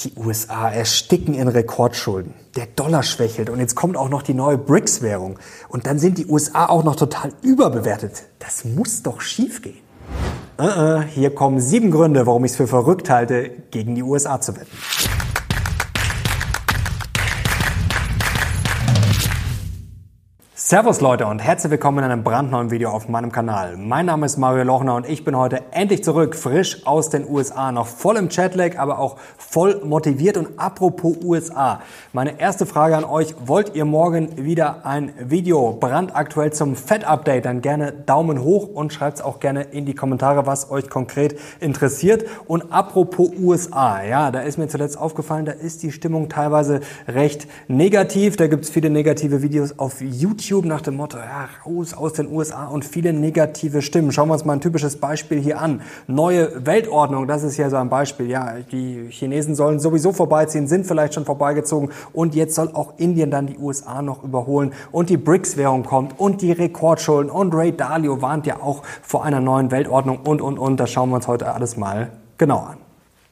Die USA ersticken in Rekordschulden. Der Dollar schwächelt und jetzt kommt auch noch die neue BRICS-Währung. Und dann sind die USA auch noch total überbewertet. Das muss doch schiefgehen. Uh -uh, hier kommen sieben Gründe, warum ich es für verrückt halte, gegen die USA zu wetten. Servus Leute und herzlich willkommen in einem brandneuen Video auf meinem Kanal. Mein Name ist Mario Lochner und ich bin heute endlich zurück, frisch aus den USA, noch voll im Chatlag, aber auch voll motiviert. Und apropos USA, meine erste Frage an euch, wollt ihr morgen wieder ein Video brandaktuell zum Fett-Update? Dann gerne Daumen hoch und schreibt es auch gerne in die Kommentare, was euch konkret interessiert. Und apropos USA, ja, da ist mir zuletzt aufgefallen, da ist die Stimmung teilweise recht negativ. Da gibt es viele negative Videos auf YouTube YouTube nach dem Motto, ja, raus aus den USA und viele negative Stimmen. Schauen wir uns mal ein typisches Beispiel hier an. Neue Weltordnung, das ist ja so ein Beispiel. Ja, die Chinesen sollen sowieso vorbeiziehen, sind vielleicht schon vorbeigezogen und jetzt soll auch Indien dann die USA noch überholen und die BRICS-Währung kommt und die Rekordschulden und Ray Dalio warnt ja auch vor einer neuen Weltordnung und, und, und. Das schauen wir uns heute alles mal genau an.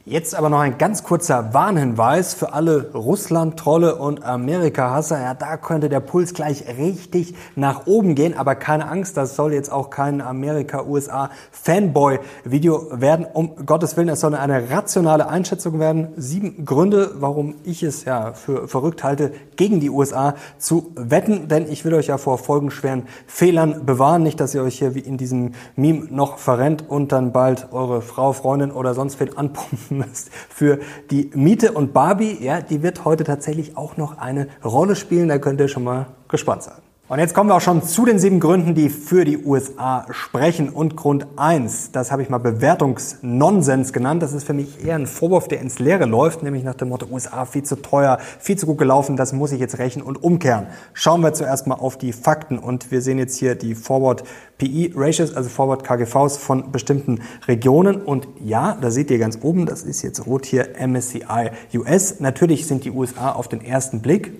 Jetzt aber noch ein ganz kurzer Warnhinweis für alle Russland-Trolle und Amerika-Hasser. Ja, da könnte der Puls gleich richtig nach oben gehen, aber keine Angst, das soll jetzt auch kein Amerika-USA-Fanboy-Video werden. Um Gottes Willen, es soll eine rationale Einschätzung werden. Sieben Gründe, warum ich es ja für verrückt halte, gegen die USA zu wetten, denn ich will euch ja vor folgenschweren Fehlern bewahren. Nicht, dass ihr euch hier wie in diesem Meme noch verrennt und dann bald eure Frau, Freundin oder sonst wen anpumpen müsst für die Miete. Und Barbie, ja, die wird heute tatsächlich auch noch eine Rolle spielen. Da könnt ihr schon mal gespannt sein. Und jetzt kommen wir auch schon zu den sieben Gründen, die für die USA sprechen. Und Grund eins, das habe ich mal Bewertungsnonsens genannt. Das ist für mich eher ein Vorwurf, der ins Leere läuft, nämlich nach dem Motto USA viel zu teuer, viel zu gut gelaufen, das muss ich jetzt rächen und umkehren. Schauen wir zuerst mal auf die Fakten und wir sehen jetzt hier die Forward PE Ratios, also Forward KGVs von bestimmten Regionen. Und ja, da seht ihr ganz oben, das ist jetzt rot hier MSCI US. Natürlich sind die USA auf den ersten Blick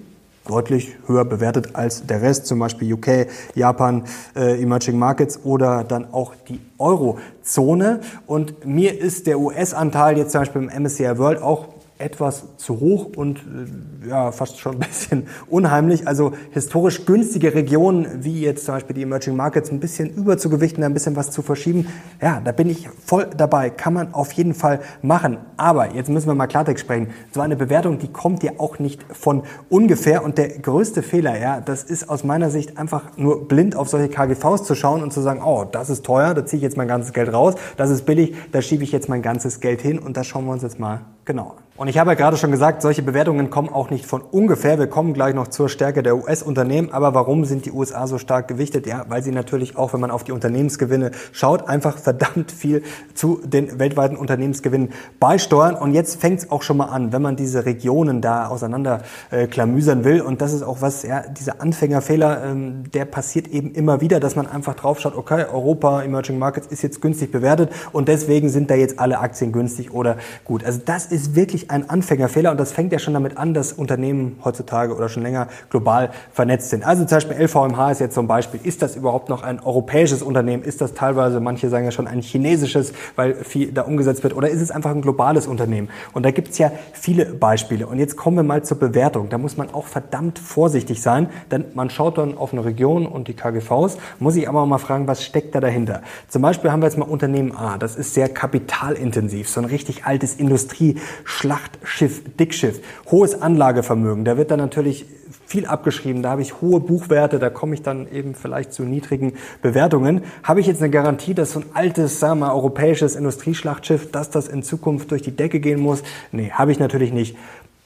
deutlich höher bewertet als der Rest, zum Beispiel UK, Japan, äh, Emerging Markets oder dann auch die Eurozone. Und mir ist der US-Anteil jetzt zum Beispiel im MSCI World auch etwas zu hoch und äh, ja, fast schon ein bisschen unheimlich. Also historisch günstige Regionen, wie jetzt zum Beispiel die Emerging Markets, ein bisschen überzugewichten, ein bisschen was zu verschieben. Ja, da bin ich voll dabei. Kann man auf jeden Fall machen. Aber jetzt müssen wir mal Klartext sprechen. So eine Bewertung, die kommt ja auch nicht von ungefähr. Und der größte Fehler, ja, das ist aus meiner Sicht einfach nur blind auf solche KGVs zu schauen und zu sagen, oh, das ist teuer, da ziehe ich jetzt mein ganzes Geld raus. Das ist billig, da schiebe ich jetzt mein ganzes Geld hin. Und das schauen wir uns jetzt mal genau. Und ich habe ja gerade schon gesagt, solche Bewertungen kommen auch nicht von ungefähr. Wir kommen gleich noch zur Stärke der US-Unternehmen. Aber warum sind die USA so stark gewichtet? Ja, weil sie natürlich auch, wenn man auf die Unternehmensgewinne schaut, einfach verdammt viel zu den weltweiten Unternehmensgewinnen beisteuern. Und jetzt fängt es auch schon mal an, wenn man diese Regionen da auseinander äh, klamüsern will. Und das ist auch was, ja, dieser Anfängerfehler, ähm, der passiert eben immer wieder, dass man einfach drauf schaut, okay, Europa, Emerging Markets ist jetzt günstig bewertet und deswegen sind da jetzt alle Aktien günstig oder gut. Also das ist wirklich ein Anfängerfehler und das fängt ja schon damit an, dass Unternehmen heutzutage oder schon länger global vernetzt sind. Also zum Beispiel LVMH ist jetzt ein Beispiel. Ist das überhaupt noch ein europäisches Unternehmen? Ist das teilweise, manche sagen ja schon ein chinesisches, weil viel da umgesetzt wird? Oder ist es einfach ein globales Unternehmen? Und da gibt es ja viele Beispiele. Und jetzt kommen wir mal zur Bewertung. Da muss man auch verdammt vorsichtig sein, denn man schaut dann auf eine Region und die KGVs, muss ich aber auch mal fragen, was steckt da dahinter? Zum Beispiel haben wir jetzt mal Unternehmen A. Das ist sehr kapitalintensiv, so ein richtig altes Industrieschlacht Schlachtschiff, Dickschiff, hohes Anlagevermögen. Da wird dann natürlich viel abgeschrieben. Da habe ich hohe Buchwerte, da komme ich dann eben vielleicht zu niedrigen Bewertungen. Habe ich jetzt eine Garantie, dass so ein altes, sagen wir mal, europäisches Industrieschlachtschiff, dass das in Zukunft durch die Decke gehen muss? Nee, habe ich natürlich nicht.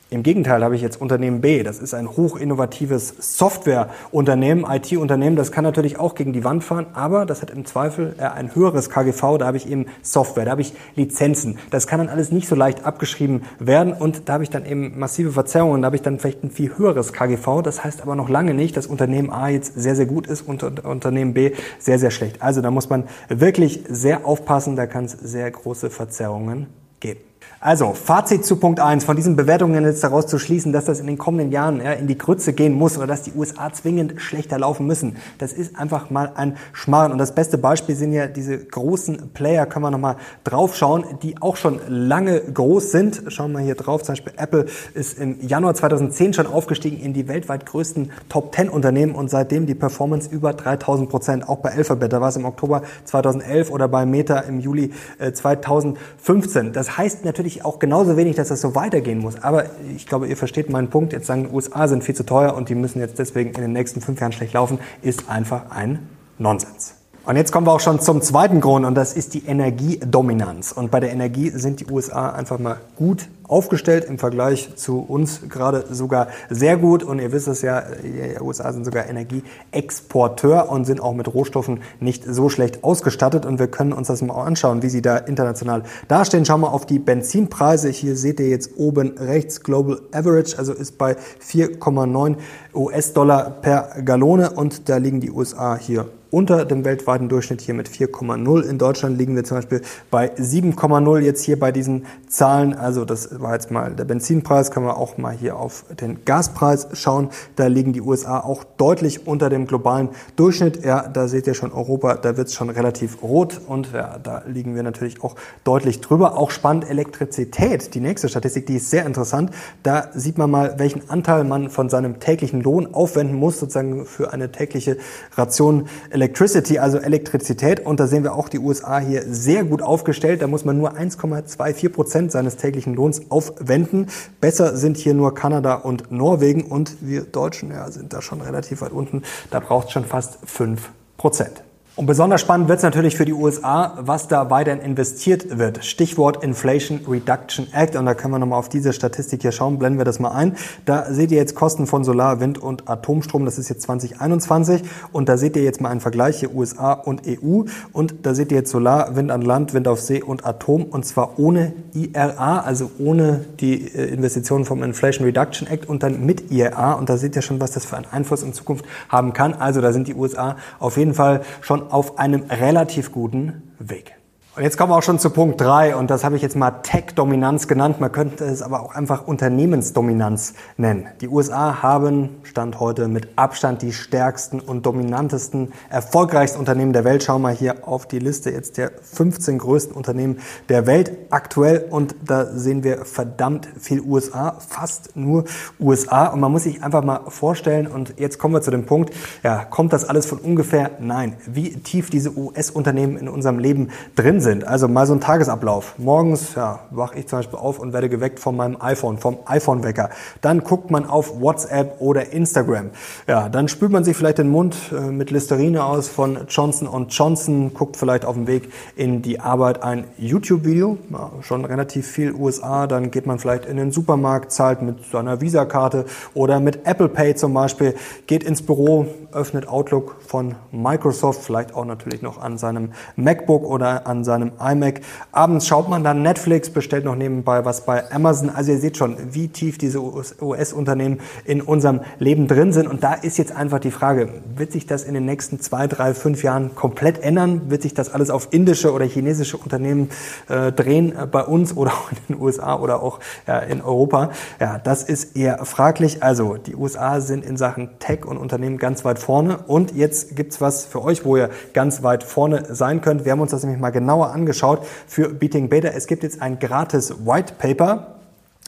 Im Gegenteil habe ich jetzt Unternehmen B. Das ist ein hochinnovatives Softwareunternehmen, IT-Unternehmen. Das kann natürlich auch gegen die Wand fahren, aber das hat im Zweifel ein höheres KGV. Da habe ich eben Software, da habe ich Lizenzen. Das kann dann alles nicht so leicht abgeschrieben werden und da habe ich dann eben massive Verzerrungen. Da habe ich dann vielleicht ein viel höheres KGV. Das heißt aber noch lange nicht, dass Unternehmen A jetzt sehr, sehr gut ist und Unternehmen B sehr, sehr schlecht. Also da muss man wirklich sehr aufpassen. Da kann es sehr große Verzerrungen geben. Also, Fazit zu Punkt 1. Von diesen Bewertungen jetzt daraus zu schließen, dass das in den kommenden Jahren ja, in die Grütze gehen muss oder dass die USA zwingend schlechter laufen müssen. Das ist einfach mal ein Schmarrn. Und das beste Beispiel sind ja diese großen Player, können wir nochmal draufschauen, die auch schon lange groß sind. Schauen wir hier drauf. Zum Beispiel Apple ist im Januar 2010 schon aufgestiegen in die weltweit größten Top 10 Unternehmen und seitdem die Performance über 3000 Prozent. Auch bei Alphabet, da war es im Oktober 2011 oder bei Meta im Juli 2015. Äh, das heißt natürlich, ich auch genauso wenig, dass das so weitergehen muss. Aber ich glaube, ihr versteht meinen Punkt. Jetzt sagen, die USA sind viel zu teuer und die müssen jetzt deswegen in den nächsten fünf Jahren schlecht laufen, ist einfach ein Nonsens. Und jetzt kommen wir auch schon zum zweiten Grund und das ist die Energiedominanz. Und bei der Energie sind die USA einfach mal gut aufgestellt im Vergleich zu uns gerade sogar sehr gut. Und ihr wisst es ja, die USA sind sogar Energieexporteur und sind auch mit Rohstoffen nicht so schlecht ausgestattet. Und wir können uns das mal anschauen, wie sie da international dastehen. Schauen wir auf die Benzinpreise. Hier seht ihr jetzt oben rechts Global Average, also ist bei 4,9 US-Dollar per Gallone und da liegen die USA hier unter dem weltweiten Durchschnitt hier mit 4,0. In Deutschland liegen wir zum Beispiel bei 7,0 jetzt hier bei diesen Zahlen. Also das war jetzt mal der Benzinpreis, können wir auch mal hier auf den Gaspreis schauen. Da liegen die USA auch deutlich unter dem globalen Durchschnitt. Ja, da seht ihr schon Europa, da wird es schon relativ rot und ja, da liegen wir natürlich auch deutlich drüber. Auch spannend Elektrizität, die nächste Statistik, die ist sehr interessant. Da sieht man mal, welchen Anteil man von seinem täglichen Lohn aufwenden muss, sozusagen für eine tägliche Ration Electricity, also Elektrizität. Und da sehen wir auch die USA hier sehr gut aufgestellt. Da muss man nur 1,24 Prozent seines täglichen Lohns aufwenden. Besser sind hier nur Kanada und Norwegen und wir Deutschen ja, sind da schon relativ weit unten. Da braucht es schon fast 5 Prozent. Und besonders spannend wird es natürlich für die USA, was da weiterhin investiert wird. Stichwort Inflation Reduction Act. Und da können wir nochmal auf diese Statistik hier schauen. Blenden wir das mal ein. Da seht ihr jetzt Kosten von Solar, Wind und Atomstrom. Das ist jetzt 2021. Und da seht ihr jetzt mal einen Vergleich hier USA und EU. Und da seht ihr jetzt Solar, Wind an Land, Wind auf See und Atom. Und zwar ohne IRA, also ohne die äh, Investitionen vom Inflation Reduction Act und dann mit IRA. Und da seht ihr schon, was das für einen Einfluss in Zukunft haben kann. Also da sind die USA auf jeden Fall schon auf einem relativ guten Weg. Und jetzt kommen wir auch schon zu Punkt drei und das habe ich jetzt mal Tech-Dominanz genannt. Man könnte es aber auch einfach Unternehmensdominanz nennen. Die USA haben, Stand heute, mit Abstand die stärksten und dominantesten, erfolgreichsten Unternehmen der Welt. Schauen wir hier auf die Liste jetzt der 15 größten Unternehmen der Welt aktuell und da sehen wir verdammt viel USA, fast nur USA und man muss sich einfach mal vorstellen und jetzt kommen wir zu dem Punkt, ja, kommt das alles von ungefähr? Nein. Wie tief diese US-Unternehmen in unserem Leben drin sind sind. Also mal so ein Tagesablauf. Morgens ja, wache ich zum Beispiel auf und werde geweckt von meinem iPhone, vom iPhone-Wecker. Dann guckt man auf WhatsApp oder Instagram. Ja, dann spült man sich vielleicht den Mund äh, mit Listerine aus von Johnson Johnson, guckt vielleicht auf dem Weg in die Arbeit ein YouTube-Video, ja, schon relativ viel USA. Dann geht man vielleicht in den Supermarkt, zahlt mit seiner Visa-Karte oder mit Apple Pay zum Beispiel, geht ins Büro, öffnet Outlook von Microsoft, vielleicht auch natürlich noch an seinem MacBook oder an seinem seinem iMac. Abends schaut man dann Netflix, bestellt noch nebenbei was bei Amazon. Also ihr seht schon, wie tief diese US-Unternehmen in unserem Leben drin sind. Und da ist jetzt einfach die Frage, wird sich das in den nächsten zwei, drei, fünf Jahren komplett ändern? Wird sich das alles auf indische oder chinesische Unternehmen äh, drehen äh, bei uns oder auch in den USA oder auch ja, in Europa? Ja, das ist eher fraglich. Also die USA sind in Sachen Tech und Unternehmen ganz weit vorne. Und jetzt gibt's was für euch, wo ihr ganz weit vorne sein könnt. Wir haben uns das nämlich mal genauer genauer angeschaut für Beating Beta. Es gibt jetzt ein gratis White Paper.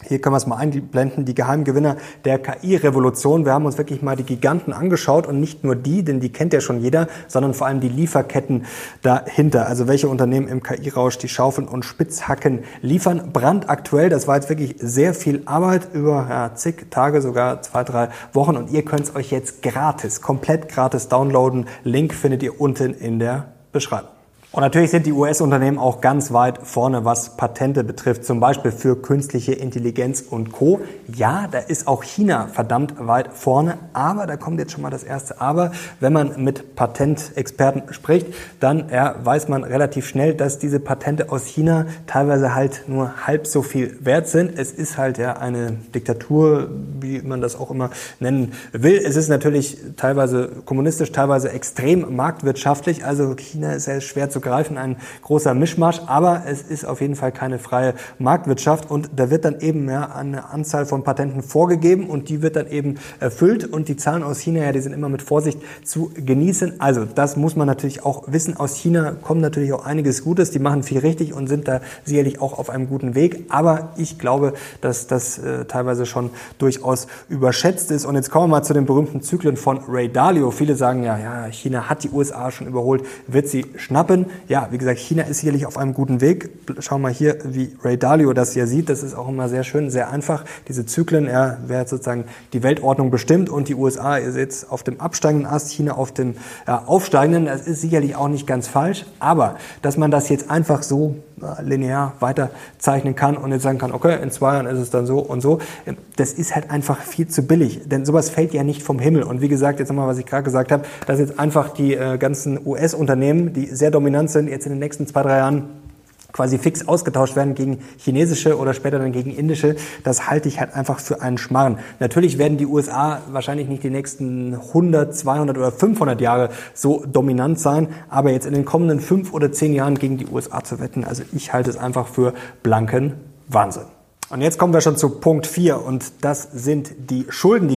Hier können wir es mal einblenden, die Geheimgewinner der KI-Revolution. Wir haben uns wirklich mal die Giganten angeschaut und nicht nur die, denn die kennt ja schon jeder, sondern vor allem die Lieferketten dahinter. Also welche Unternehmen im KI-Rausch die Schaufeln und Spitzhacken liefern. Brandaktuell, das war jetzt wirklich sehr viel Arbeit über ja, zig Tage, sogar zwei, drei Wochen und ihr könnt es euch jetzt gratis, komplett gratis downloaden. Link findet ihr unten in der Beschreibung. Und natürlich sind die US-Unternehmen auch ganz weit vorne, was Patente betrifft, zum Beispiel für künstliche Intelligenz und Co. Ja, da ist auch China verdammt weit vorne, aber da kommt jetzt schon mal das erste Aber. Wenn man mit Patentexperten spricht, dann ja, weiß man relativ schnell, dass diese Patente aus China teilweise halt nur halb so viel wert sind. Es ist halt ja eine Diktatur, wie man das auch immer nennen will. Es ist natürlich teilweise kommunistisch, teilweise extrem marktwirtschaftlich, also China ist ja schwer zu greifen, ein großer Mischmasch, aber es ist auf jeden Fall keine freie Marktwirtschaft und da wird dann eben ja eine Anzahl von Patenten vorgegeben und die wird dann eben erfüllt und die Zahlen aus China, ja, die sind immer mit Vorsicht zu genießen. Also das muss man natürlich auch wissen. Aus China kommt natürlich auch einiges Gutes, die machen viel richtig und sind da sicherlich auch auf einem guten Weg, aber ich glaube, dass das äh, teilweise schon durchaus überschätzt ist und jetzt kommen wir mal zu den berühmten Zyklen von Ray Dalio. Viele sagen ja, ja, China hat die USA schon überholt, wird sie schnappen. Ja, wie gesagt, China ist sicherlich auf einem guten Weg. Schau mal hier, wie Ray Dalio das hier sieht. Das ist auch immer sehr schön, sehr einfach. Diese Zyklen, er wird sozusagen die Weltordnung bestimmt und die USA ist jetzt auf dem absteigenden Ast, China auf dem ja, aufsteigenden. Das ist sicherlich auch nicht ganz falsch. Aber, dass man das jetzt einfach so linear weiterzeichnen kann und jetzt sagen kann, okay, in zwei Jahren ist es dann so und so. Das ist halt einfach viel zu billig, denn sowas fällt ja nicht vom Himmel. Und wie gesagt, jetzt nochmal, was ich gerade gesagt habe, dass jetzt einfach die äh, ganzen US-Unternehmen, die sehr dominant sind, jetzt in den nächsten zwei, drei Jahren quasi fix ausgetauscht werden gegen chinesische oder später dann gegen indische, das halte ich halt einfach für einen Schmarrn. Natürlich werden die USA wahrscheinlich nicht die nächsten 100, 200 oder 500 Jahre so dominant sein, aber jetzt in den kommenden fünf oder zehn Jahren gegen die USA zu wetten, also ich halte es einfach für blanken Wahnsinn. Und jetzt kommen wir schon zu Punkt 4 und das sind die Schulden, die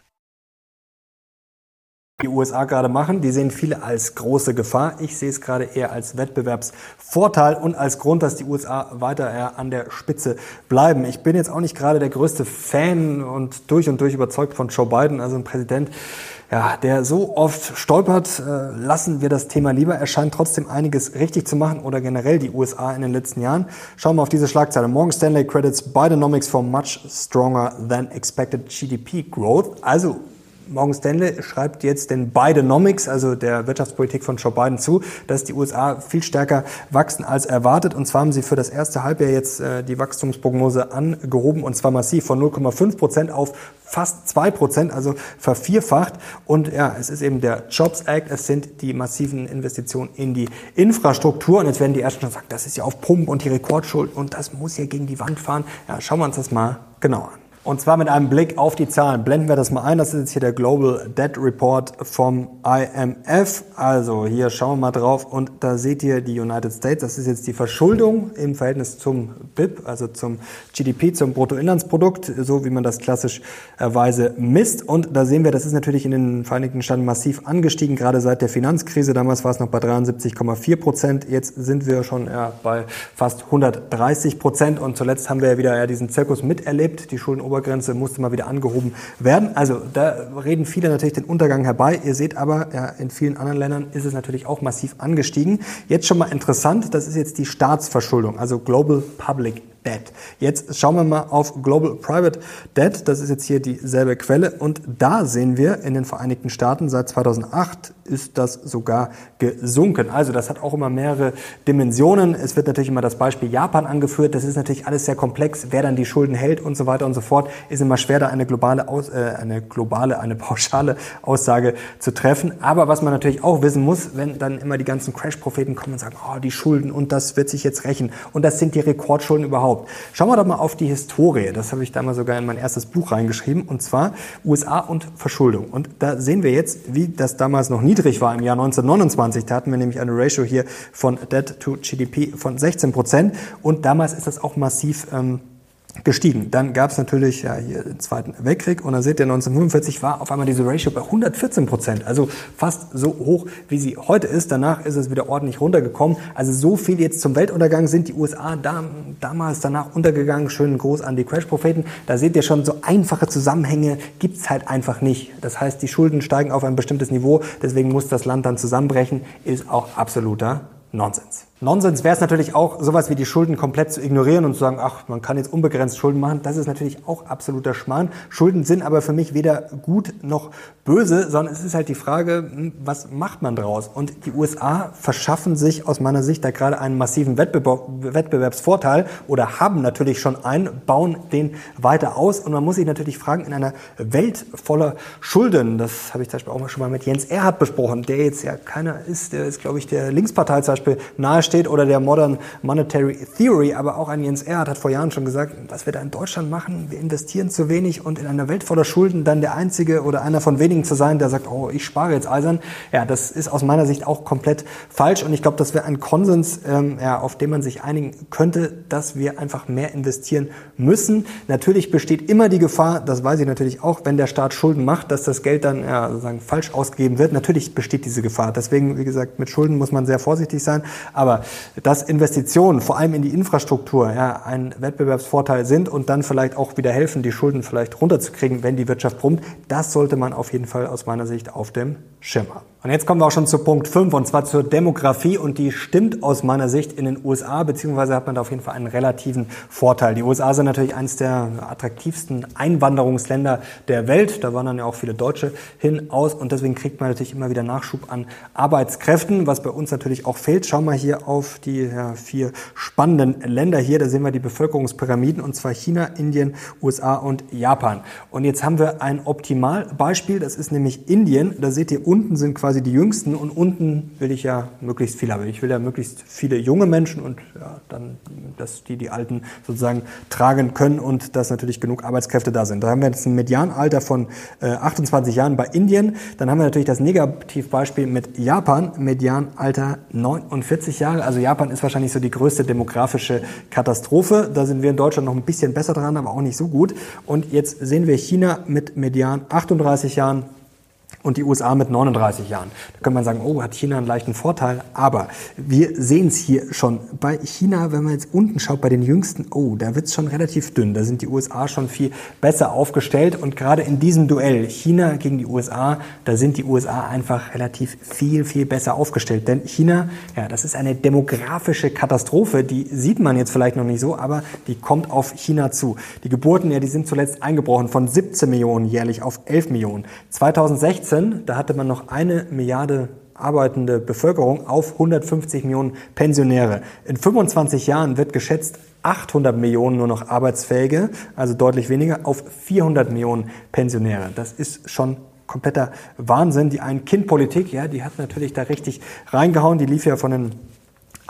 Die USA gerade machen. Die sehen viele als große Gefahr. Ich sehe es gerade eher als Wettbewerbsvorteil und als Grund, dass die USA weiter an der Spitze bleiben. Ich bin jetzt auch nicht gerade der größte Fan und durch und durch überzeugt von Joe Biden, also ein Präsident, ja, der so oft stolpert, äh, lassen wir das Thema lieber. Er scheint trotzdem einiges richtig zu machen oder generell die USA in den letzten Jahren. Schauen wir auf diese Schlagzeile. Morgan Stanley credits Bidenomics for much stronger than expected GDP growth. Also Morgan Stanley schreibt jetzt den Bidenomics, also der Wirtschaftspolitik von Joe Biden zu, dass die USA viel stärker wachsen als erwartet. Und zwar haben sie für das erste Halbjahr jetzt äh, die Wachstumsprognose angehoben und zwar massiv von 0,5 Prozent auf fast 2 Prozent, also vervierfacht. Und ja, es ist eben der Jobs Act, es sind die massiven Investitionen in die Infrastruktur. Und jetzt werden die ersten schon sagen, das ist ja auf Pump und die Rekordschuld und das muss ja gegen die Wand fahren. Ja, schauen wir uns das mal genau an. Und zwar mit einem Blick auf die Zahlen. Blenden wir das mal ein. Das ist jetzt hier der Global Debt Report vom IMF. Also hier schauen wir mal drauf und da seht ihr die United States. Das ist jetzt die Verschuldung im Verhältnis zum BIP, also zum GDP, zum Bruttoinlandsprodukt, so wie man das klassischerweise misst. Und da sehen wir, das ist natürlich in den Vereinigten Staaten massiv angestiegen, gerade seit der Finanzkrise. Damals war es noch bei 73,4 Prozent. Jetzt sind wir schon ja, bei fast 130 Prozent. Und zuletzt haben wir ja wieder ja, diesen Zirkus miterlebt. Die Schulden Obergrenze musste mal wieder angehoben werden. Also da reden viele natürlich den Untergang herbei. Ihr seht aber, ja, in vielen anderen Ländern ist es natürlich auch massiv angestiegen. Jetzt schon mal interessant, das ist jetzt die Staatsverschuldung, also Global Public Debt. Jetzt schauen wir mal auf Global Private Debt. Das ist jetzt hier dieselbe Quelle. Und da sehen wir in den Vereinigten Staaten seit 2008 ist das sogar gesunken. Also das hat auch immer mehrere Dimensionen. Es wird natürlich immer das Beispiel Japan angeführt. Das ist natürlich alles sehr komplex. Wer dann die Schulden hält und so weiter und so fort, ist immer schwer, da eine globale, Aus, äh, eine globale, eine pauschale Aussage zu treffen. Aber was man natürlich auch wissen muss, wenn dann immer die ganzen Crash-Propheten kommen und sagen, oh, die Schulden und das wird sich jetzt rächen und das sind die Rekordschulden überhaupt überhaupt. Schauen wir doch mal auf die Historie. Das habe ich da sogar in mein erstes Buch reingeschrieben. Und zwar USA und Verschuldung. Und da sehen wir jetzt, wie das damals noch niedrig war im Jahr 1929. Da hatten wir nämlich eine Ratio hier von Debt to GDP von 16 Prozent. Und damals ist das auch massiv ähm, gestiegen. Dann gab es natürlich ja, hier den Zweiten Weltkrieg und dann seht ihr, 1945 war auf einmal diese Ratio bei 114 Prozent, also fast so hoch, wie sie heute ist. Danach ist es wieder ordentlich runtergekommen. Also so viel jetzt zum Weltuntergang sind die USA da, damals danach untergegangen. Schönen Gruß an die Crash-Propheten. Da seht ihr schon, so einfache Zusammenhänge gibt's halt einfach nicht. Das heißt, die Schulden steigen auf ein bestimmtes Niveau, deswegen muss das Land dann zusammenbrechen, ist auch absoluter Nonsens. Nonsens wäre es natürlich auch, sowas wie die Schulden komplett zu ignorieren und zu sagen, ach, man kann jetzt unbegrenzt Schulden machen. Das ist natürlich auch absoluter Schmarrn. Schulden sind aber für mich weder gut noch böse, sondern es ist halt die Frage, hm, was macht man daraus? Und die USA verschaffen sich aus meiner Sicht da gerade einen massiven Wettbewerbsvorteil oder haben natürlich schon einen, bauen den weiter aus. Und man muss sich natürlich fragen, in einer Welt voller Schulden, das habe ich zum Beispiel auch schon mal mit Jens Erhard besprochen, der jetzt ja keiner ist, der ist, glaube ich, der Linkspartei zum Beispiel nahe steht oder der Modern Monetary Theory, aber auch ein Jens Erhard hat vor Jahren schon gesagt, was wir da in Deutschland machen, wir investieren zu wenig und in einer Welt voller Schulden dann der Einzige oder einer von wenigen zu sein, der sagt, oh, ich spare jetzt eisern. Ja, das ist aus meiner Sicht auch komplett falsch und ich glaube, das wäre ein Konsens, ähm, ja, auf den man sich einigen könnte, dass wir einfach mehr investieren müssen. Natürlich besteht immer die Gefahr, das weiß ich natürlich auch, wenn der Staat Schulden macht, dass das Geld dann ja, sozusagen falsch ausgegeben wird. Natürlich besteht diese Gefahr. Deswegen, wie gesagt, mit Schulden muss man sehr vorsichtig sein. Aber dass Investitionen, vor allem in die Infrastruktur, ja, ein Wettbewerbsvorteil sind und dann vielleicht auch wieder helfen, die Schulden vielleicht runterzukriegen, wenn die Wirtschaft brummt, das sollte man auf jeden Fall aus meiner Sicht auf dem Schirm haben. Und jetzt kommen wir auch schon zu Punkt 5 und zwar zur Demografie und die stimmt aus meiner Sicht in den USA, beziehungsweise hat man da auf jeden Fall einen relativen Vorteil. Die USA sind natürlich eines der attraktivsten Einwanderungsländer der Welt. Da wandern ja auch viele Deutsche hin aus und deswegen kriegt man natürlich immer wieder Nachschub an Arbeitskräften, was bei uns natürlich auch fehlt. Schauen wir hier auf die ja, vier spannenden Länder hier. Da sehen wir die Bevölkerungspyramiden und zwar China, Indien, USA und Japan. Und jetzt haben wir ein Optimalbeispiel, das ist nämlich Indien. Da seht ihr unten sind quasi quasi die Jüngsten und unten will ich ja möglichst viel haben. Ich will ja möglichst viele junge Menschen und ja, dann, dass die die Alten sozusagen tragen können und dass natürlich genug Arbeitskräfte da sind. Da haben wir jetzt ein Medianalter von äh, 28 Jahren bei Indien. Dann haben wir natürlich das Negativbeispiel mit Japan, Medianalter 49 Jahre. Also Japan ist wahrscheinlich so die größte demografische Katastrophe. Da sind wir in Deutschland noch ein bisschen besser dran, aber auch nicht so gut. Und jetzt sehen wir China mit Median 38 Jahren und die USA mit 39 Jahren. Da kann man sagen, oh, hat China einen leichten Vorteil. Aber wir sehen es hier schon. Bei China, wenn man jetzt unten schaut, bei den Jüngsten, oh, da wird es schon relativ dünn. Da sind die USA schon viel besser aufgestellt. Und gerade in diesem Duell China gegen die USA, da sind die USA einfach relativ viel, viel besser aufgestellt. Denn China, ja, das ist eine demografische Katastrophe. Die sieht man jetzt vielleicht noch nicht so, aber die kommt auf China zu. Die Geburten, ja, die sind zuletzt eingebrochen von 17 Millionen jährlich auf 11 Millionen. 2016 2016, da hatte man noch eine Milliarde arbeitende Bevölkerung auf 150 Millionen Pensionäre. In 25 Jahren wird geschätzt 800 Millionen nur noch Arbeitsfähige, also deutlich weniger, auf 400 Millionen Pensionäre. Das ist schon kompletter Wahnsinn. Die Ein-Kind-Politik, ja, die hat natürlich da richtig reingehauen. Die lief ja von den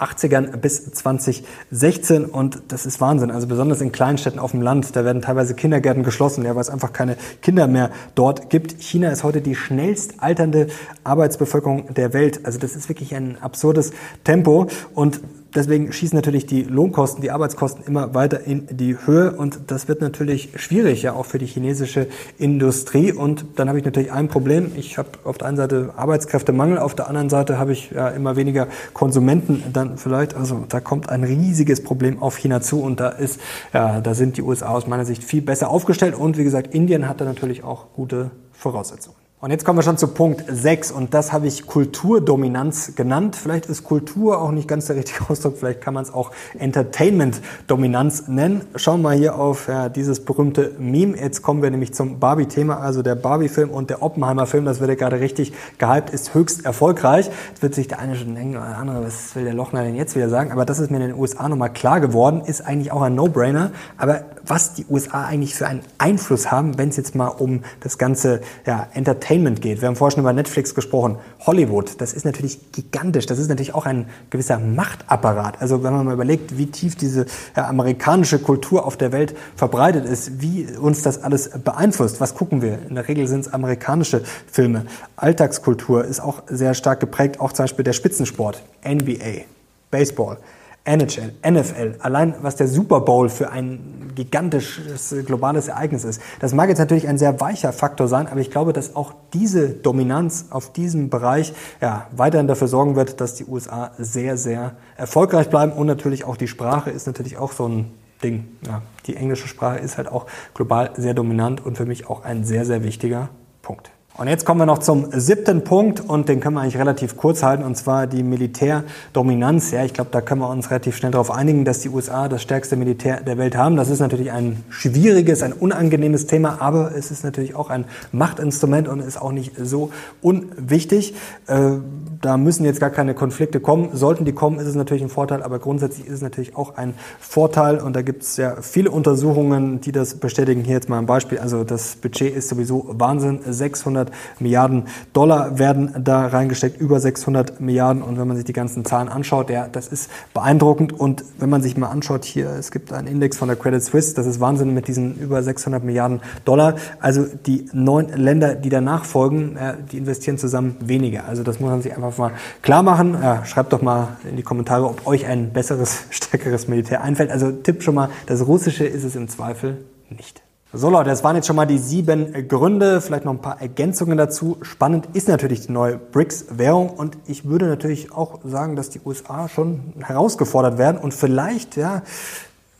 80ern bis 2016 und das ist Wahnsinn. Also besonders in Kleinstädten auf dem Land, da werden teilweise Kindergärten geschlossen, ja, weil es einfach keine Kinder mehr dort gibt. China ist heute die schnellst alternde Arbeitsbevölkerung der Welt. Also das ist wirklich ein absurdes Tempo und deswegen schießen natürlich die Lohnkosten, die Arbeitskosten immer weiter in die Höhe und das wird natürlich schwierig, ja auch für die chinesische Industrie. Und dann habe ich natürlich ein Problem. Ich habe auf der einen Seite Arbeitskräftemangel, auf der anderen Seite habe ich ja immer weniger Konsumenten dann vielleicht. Also da kommt ein riesiges Problem auf China zu und da ist, ja, da sind die USA aus meiner Sicht viel besser aufgestellt und wie gesagt, Indien hat da natürlich auch gute Voraussetzungen. Und jetzt kommen wir schon zu Punkt 6 und das habe ich Kulturdominanz genannt. Vielleicht ist Kultur auch nicht ganz der richtige Ausdruck, vielleicht kann man es auch Entertainment-Dominanz nennen. Schauen wir mal hier auf ja, dieses berühmte Meme. Jetzt kommen wir nämlich zum Barbie-Thema, also der Barbie-Film und der Oppenheimer-Film, das wird ja gerade richtig gehypt, ist höchst erfolgreich. Jetzt wird sich der eine schon denken, der andere, was will der Lochner denn jetzt wieder sagen? Aber das ist mir in den USA nochmal klar geworden, ist eigentlich auch ein No-Brainer. Aber was die USA eigentlich für einen Einfluss haben, wenn es jetzt mal um das ganze ja, Entertainment geht. Wir haben vorhin schon über Netflix gesprochen. Hollywood, das ist natürlich gigantisch. Das ist natürlich auch ein gewisser Machtapparat. Also wenn man mal überlegt, wie tief diese ja, amerikanische Kultur auf der Welt verbreitet ist, wie uns das alles beeinflusst. Was gucken wir? In der Regel sind es amerikanische Filme. Alltagskultur ist auch sehr stark geprägt, auch zum Beispiel der Spitzensport, NBA, Baseball. NHL, NFL, allein was der Super Bowl für ein gigantisches globales Ereignis ist. Das mag jetzt natürlich ein sehr weicher Faktor sein, aber ich glaube, dass auch diese Dominanz auf diesem Bereich ja, weiterhin dafür sorgen wird, dass die USA sehr, sehr erfolgreich bleiben und natürlich auch die Sprache ist natürlich auch so ein Ding. Ja, die englische Sprache ist halt auch global sehr dominant und für mich auch ein sehr, sehr wichtiger Punkt. Und jetzt kommen wir noch zum siebten Punkt und den können wir eigentlich relativ kurz halten und zwar die Militärdominanz. Ja, ich glaube, da können wir uns relativ schnell darauf einigen, dass die USA das stärkste Militär der Welt haben. Das ist natürlich ein schwieriges, ein unangenehmes Thema, aber es ist natürlich auch ein Machtinstrument und ist auch nicht so unwichtig. Äh, da müssen jetzt gar keine Konflikte kommen. Sollten die kommen, ist es natürlich ein Vorteil, aber grundsätzlich ist es natürlich auch ein Vorteil und da gibt es ja viele Untersuchungen, die das bestätigen. Hier jetzt mal ein Beispiel. Also das Budget ist sowieso Wahnsinn. 600 600 Milliarden Dollar werden da reingesteckt, über 600 Milliarden. Und wenn man sich die ganzen Zahlen anschaut, ja, das ist beeindruckend. Und wenn man sich mal anschaut, hier, es gibt einen Index von der Credit Suisse, das ist Wahnsinn mit diesen über 600 Milliarden Dollar. Also die neun Länder, die danach folgen, ja, die investieren zusammen weniger. Also das muss man sich einfach mal klar machen. Ja, schreibt doch mal in die Kommentare, ob euch ein besseres, stärkeres Militär einfällt. Also Tipp schon mal, das Russische ist es im Zweifel nicht. So Leute, das waren jetzt schon mal die sieben Gründe, vielleicht noch ein paar Ergänzungen dazu. Spannend ist natürlich die neue BRICS-Währung und ich würde natürlich auch sagen, dass die USA schon herausgefordert werden und vielleicht ja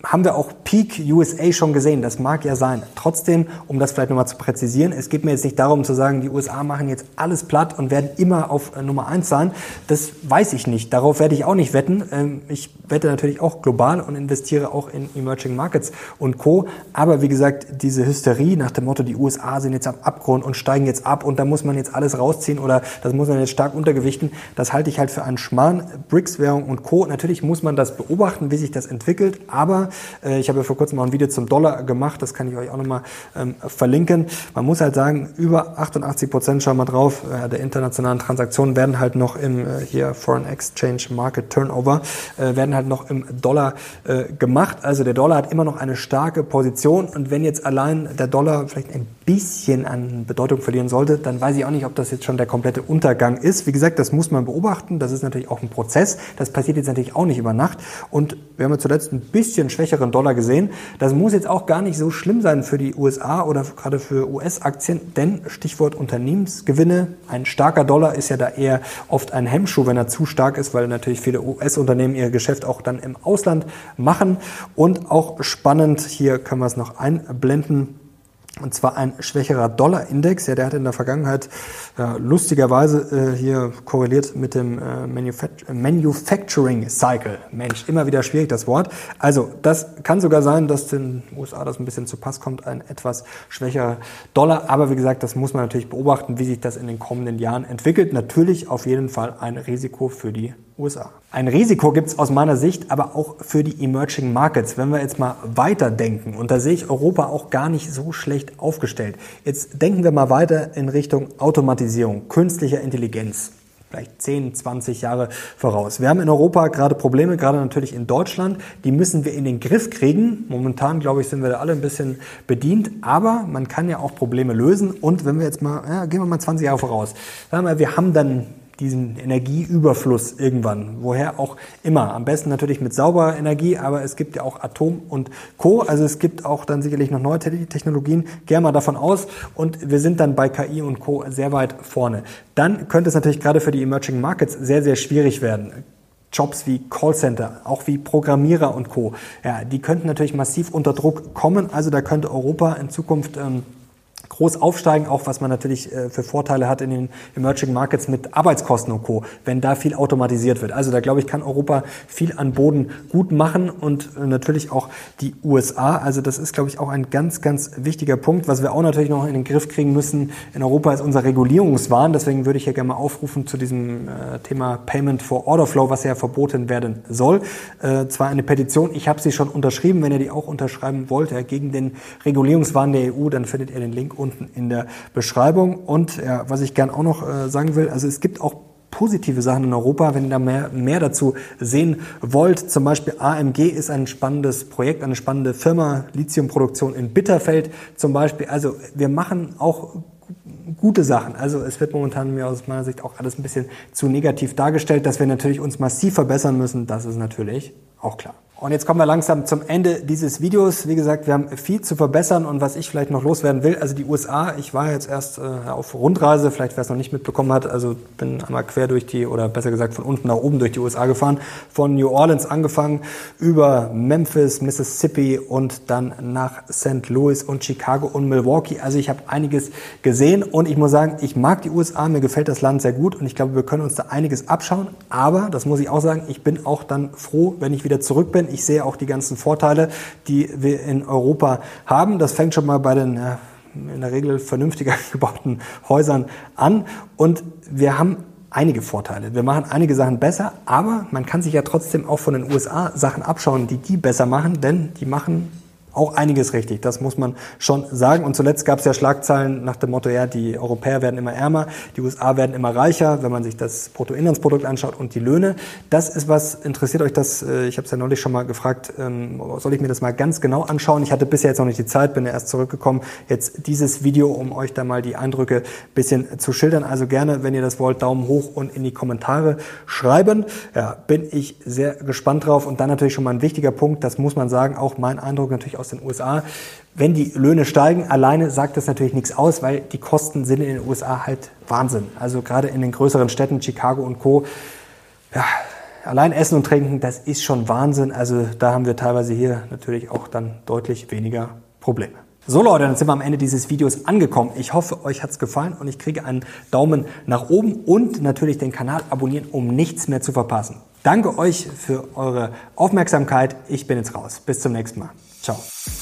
haben wir auch Peak USA schon gesehen. Das mag ja sein. Trotzdem, um das vielleicht nochmal zu präzisieren, es geht mir jetzt nicht darum zu sagen, die USA machen jetzt alles platt und werden immer auf äh, Nummer eins sein. Das weiß ich nicht. Darauf werde ich auch nicht wetten. Ähm, ich wette natürlich auch global und investiere auch in Emerging Markets und Co. Aber wie gesagt, diese Hysterie nach dem Motto, die USA sind jetzt am Abgrund und steigen jetzt ab und da muss man jetzt alles rausziehen oder das muss man jetzt stark untergewichten, das halte ich halt für einen Schmarrn. BRICS-Währung und Co. Natürlich muss man das beobachten, wie sich das entwickelt, aber ich habe ja vor kurzem auch ein Video zum Dollar gemacht, das kann ich euch auch nochmal ähm, verlinken. Man muss halt sagen, über 88 Prozent, schauen wir drauf, äh, der internationalen Transaktionen werden halt noch im äh, hier Foreign Exchange Market Turnover, äh, werden halt noch im Dollar äh, gemacht. Also der Dollar hat immer noch eine starke Position und wenn jetzt allein der Dollar vielleicht ein bisschen an Bedeutung verlieren sollte, dann weiß ich auch nicht, ob das jetzt schon der komplette Untergang ist. Wie gesagt, das muss man beobachten. Das ist natürlich auch ein Prozess. Das passiert jetzt natürlich auch nicht über Nacht. Und wir haben ja zuletzt ein bisschen schwächeren Dollar gesehen. Das muss jetzt auch gar nicht so schlimm sein für die USA oder gerade für US-Aktien, denn Stichwort Unternehmensgewinne. Ein starker Dollar ist ja da eher oft ein Hemmschuh, wenn er zu stark ist, weil natürlich viele US-Unternehmen ihr Geschäft auch dann im Ausland machen. Und auch spannend, hier können wir es noch einblenden, und zwar ein schwächerer Dollar-Index. Ja, der hat in der Vergangenheit ja, lustigerweise äh, hier korreliert mit dem äh, Manufact Manufacturing Cycle. Mensch, immer wieder schwierig das Wort. Also das kann sogar sein, dass den USA das ein bisschen zu Pass kommt, ein etwas schwächerer Dollar. Aber wie gesagt, das muss man natürlich beobachten, wie sich das in den kommenden Jahren entwickelt. Natürlich auf jeden Fall ein Risiko für die USA. Ein Risiko gibt es aus meiner Sicht aber auch für die Emerging Markets. Wenn wir jetzt mal weiterdenken, und da sehe ich Europa auch gar nicht so schlecht aufgestellt. Jetzt denken wir mal weiter in Richtung Automatisierung, künstlicher Intelligenz vielleicht 10, 20 Jahre voraus. Wir haben in Europa gerade Probleme, gerade natürlich in Deutschland. Die müssen wir in den Griff kriegen. Momentan, glaube ich, sind wir da alle ein bisschen bedient. Aber man kann ja auch Probleme lösen. Und wenn wir jetzt mal, ja, gehen wir mal 20 Jahre voraus. Sagen wir, wir haben dann diesen Energieüberfluss irgendwann, woher auch immer. Am besten natürlich mit sauberer Energie, aber es gibt ja auch Atom und Co. Also es gibt auch dann sicherlich noch neue Technologien. Gehen wir davon aus und wir sind dann bei KI und Co. sehr weit vorne. Dann könnte es natürlich gerade für die Emerging Markets sehr, sehr schwierig werden. Jobs wie Callcenter, auch wie Programmierer und Co. Ja, die könnten natürlich massiv unter Druck kommen. Also da könnte Europa in Zukunft ähm, groß aufsteigen, auch was man natürlich äh, für Vorteile hat in den Emerging Markets mit Arbeitskosten und Co., wenn da viel automatisiert wird. Also da glaube ich, kann Europa viel an Boden gut machen und äh, natürlich auch die USA. Also das ist, glaube ich, auch ein ganz, ganz wichtiger Punkt. Was wir auch natürlich noch in den Griff kriegen müssen in Europa ist unser Regulierungswahn. Deswegen würde ich ja gerne mal aufrufen zu diesem äh, Thema Payment for Order Flow, was ja verboten werden soll. zwar eine Petition, ich habe sie schon unterschrieben. Wenn ihr die auch unterschreiben wollt, gegen den Regulierungswahn der EU, dann findet ihr den Link unten in der Beschreibung. Und ja, was ich gern auch noch äh, sagen will, also es gibt auch positive Sachen in Europa, wenn ihr da mehr, mehr dazu sehen wollt. Zum Beispiel AMG ist ein spannendes Projekt, eine spannende Firma, Lithiumproduktion in Bitterfeld zum Beispiel. Also wir machen auch gute Sachen. Also es wird momentan mir aus meiner Sicht auch alles ein bisschen zu negativ dargestellt, dass wir natürlich uns massiv verbessern müssen. Das ist natürlich auch klar. Und jetzt kommen wir langsam zum Ende dieses Videos. Wie gesagt, wir haben viel zu verbessern und was ich vielleicht noch loswerden will, also die USA, ich war jetzt erst äh, auf Rundreise, vielleicht wer es noch nicht mitbekommen hat, also bin einmal quer durch die, oder besser gesagt von unten nach oben durch die USA gefahren, von New Orleans angefangen, über Memphis, Mississippi und dann nach St. Louis und Chicago und Milwaukee. Also ich habe einiges gesehen und ich muss sagen, ich mag die USA, mir gefällt das Land sehr gut und ich glaube, wir können uns da einiges abschauen. Aber, das muss ich auch sagen, ich bin auch dann froh, wenn ich wieder zurück bin ich sehe auch die ganzen Vorteile, die wir in Europa haben. Das fängt schon mal bei den ja, in der Regel vernünftiger gebauten Häusern an. Und wir haben einige Vorteile. Wir machen einige Sachen besser, aber man kann sich ja trotzdem auch von den USA Sachen abschauen, die die besser machen, denn die machen auch einiges richtig, das muss man schon sagen. Und zuletzt gab es ja Schlagzeilen nach dem Motto, ja, die Europäer werden immer ärmer, die USA werden immer reicher, wenn man sich das Bruttoinlandsprodukt anschaut und die Löhne. Das ist was, interessiert euch das? Äh, ich habe es ja neulich schon mal gefragt, ähm, soll ich mir das mal ganz genau anschauen? Ich hatte bisher jetzt noch nicht die Zeit, bin ja erst zurückgekommen. Jetzt dieses Video, um euch da mal die Eindrücke bisschen zu schildern. Also gerne, wenn ihr das wollt, Daumen hoch und in die Kommentare schreiben. Ja, bin ich sehr gespannt drauf. Und dann natürlich schon mal ein wichtiger Punkt, das muss man sagen, auch mein Eindruck natürlich aus den USA. Wenn die Löhne steigen, alleine sagt das natürlich nichts aus, weil die Kosten sind in den USA halt Wahnsinn. Also gerade in den größeren Städten, Chicago und Co. Ja, allein Essen und Trinken, das ist schon Wahnsinn. Also da haben wir teilweise hier natürlich auch dann deutlich weniger Probleme. So Leute, dann sind wir am Ende dieses Videos angekommen. Ich hoffe, euch hat's gefallen und ich kriege einen Daumen nach oben und natürlich den Kanal abonnieren, um nichts mehr zu verpassen. Danke euch für eure Aufmerksamkeit. Ich bin jetzt raus. Bis zum nächsten Mal. Ciao.